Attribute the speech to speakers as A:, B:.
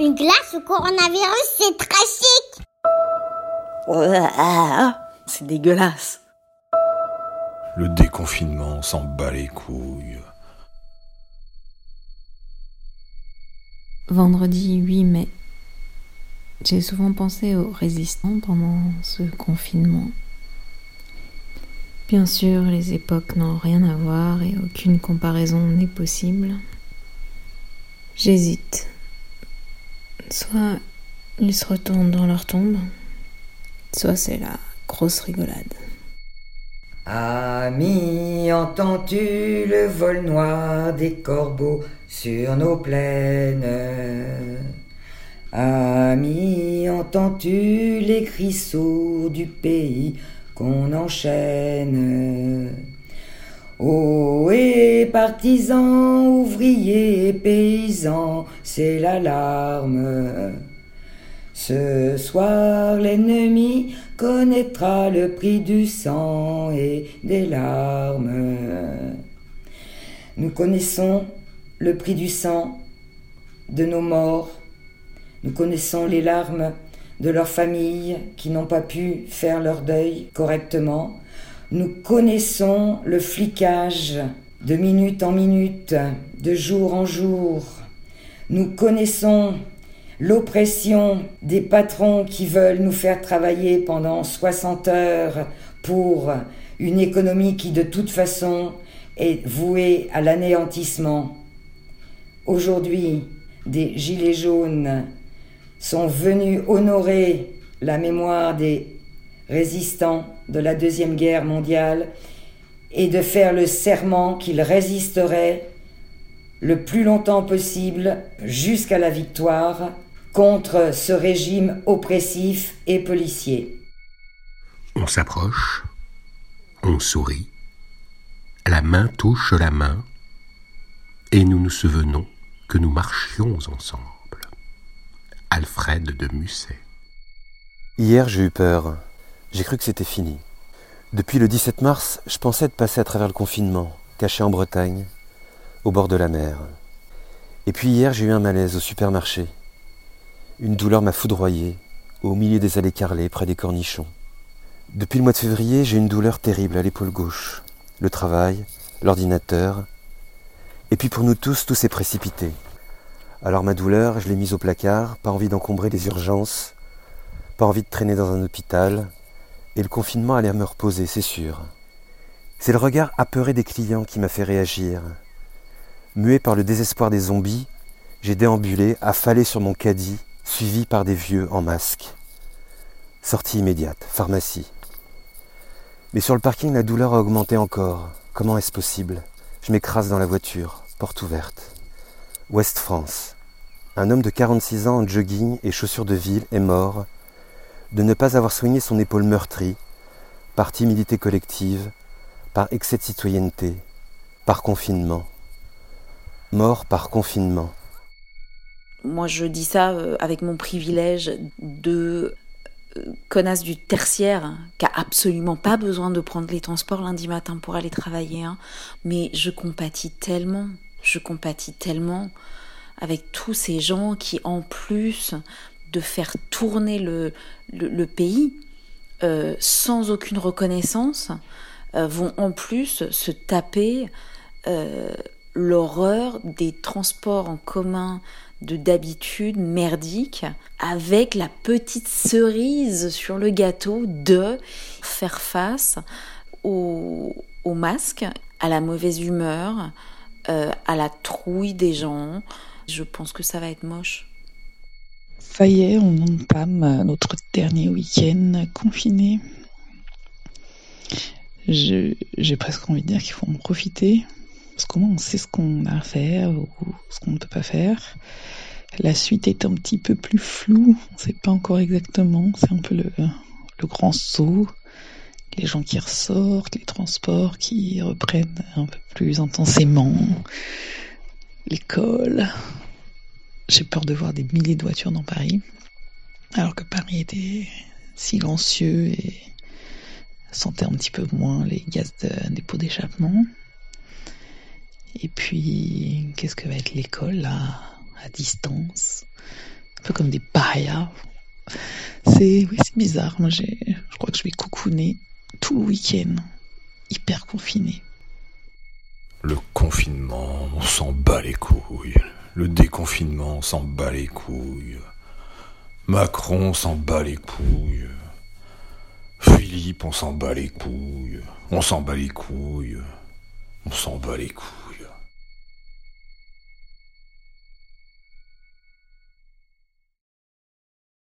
A: Une glace au coronavirus, c'est très chic.
B: C'est dégueulasse.
C: Le déconfinement s'en bat les couilles.
D: Vendredi 8 mai. J'ai souvent pensé aux résistants pendant ce confinement. Bien sûr, les époques n'ont rien à voir et aucune comparaison n'est possible. J'hésite. Soit ils se retournent dans leur tombe, soit c'est la grosse rigolade.
E: Ami, entends-tu le vol noir des corbeaux sur nos plaines? Ami, entends-tu les cris sourds du pays qu'on enchaîne? Oh, et partisans, ouvriers, paysans, c'est l'alarme. Ce soir, l'ennemi connaîtra le prix du sang et des larmes. Nous connaissons le prix du sang de nos morts. Nous connaissons les larmes de leurs familles qui n'ont pas pu faire leur deuil correctement. Nous connaissons le flicage de minute en minute, de jour en jour. Nous connaissons l'oppression des patrons qui veulent nous faire travailler pendant 60 heures pour une économie qui de toute façon est vouée à l'anéantissement. Aujourd'hui, des Gilets jaunes sont venus honorer la mémoire des résistants de la Deuxième Guerre mondiale et de faire le serment qu'ils résisteraient le plus longtemps possible jusqu'à la victoire contre ce régime oppressif et policier.
F: On s'approche, on sourit, la main touche la main, et nous nous souvenons que nous marchions ensemble. Alfred de Musset.
G: Hier, j'ai eu peur. J'ai cru que c'était fini. Depuis le 17 mars, je pensais être passé à travers le confinement, caché en Bretagne, au bord de la mer. Et puis hier, j'ai eu un malaise au supermarché. Une douleur m'a foudroyé, au milieu des allées carrelées, près des cornichons. Depuis le mois de février, j'ai une douleur terrible à l'épaule gauche. Le travail, l'ordinateur. Et puis pour nous tous, tout s'est précipité. Alors ma douleur, je l'ai mise au placard, pas envie d'encombrer les urgences, pas envie de traîner dans un hôpital, et le confinement allait me reposer, c'est sûr. C'est le regard apeuré des clients qui m'a fait réagir. Muet par le désespoir des zombies, j'ai déambulé, affalé sur mon caddie, suivi par des vieux en masque. Sortie immédiate, pharmacie. Mais sur le parking, la douleur a augmenté encore. Comment est-ce possible? Je m'écrase dans la voiture, porte ouverte. Ouest France. Un homme de 46 ans en jogging et chaussures de ville est mort de ne pas avoir soigné son épaule meurtrie par timidité collective, par excès de citoyenneté, par confinement. Mort par confinement.
H: Moi, je dis ça euh, avec mon privilège de euh, connasse du tertiaire qui a absolument pas besoin de prendre les transports lundi matin pour aller travailler. Hein. Mais je compatis tellement, je compatis tellement avec tous ces gens qui, en plus de faire tourner le, le, pays euh, sans aucune reconnaissance, euh, vont en plus se taper euh, l'horreur des transports en commun de d'habitude merdique avec la petite cerise sur le gâteau de faire face au, au masque, à la mauvaise humeur, à la trouille des gens. Je pense que ça va être moche.
I: Ça y est, on entame notre dernier week-end confiné. J'ai presque envie de dire qu'il faut en profiter. Parce qu'au moins on sait ce qu'on a à faire ou ce qu'on ne peut pas faire. La suite est un petit peu plus floue. On ne sait pas encore exactement. C'est un peu le, le grand saut. Les gens qui ressortent, les transports qui reprennent un peu plus intensément l'école. J'ai peur de voir des milliers de voitures dans Paris, alors que Paris était silencieux et sentait un petit peu moins les gaz de, des pots d'échappement. Et puis, qu'est-ce que va être l'école là, à distance? Un peu comme des parias. C'est oui, bizarre. Moi, j'ai, je crois que je vais coucouner tout le week-end, hyper confiné.
C: Le confinement, on s'en bat les couilles. Le déconfinement, on s'en bat les couilles. Macron, on s'en bat les couilles. Philippe, on s'en bat les couilles. On s'en bat les couilles. On s'en bat les couilles.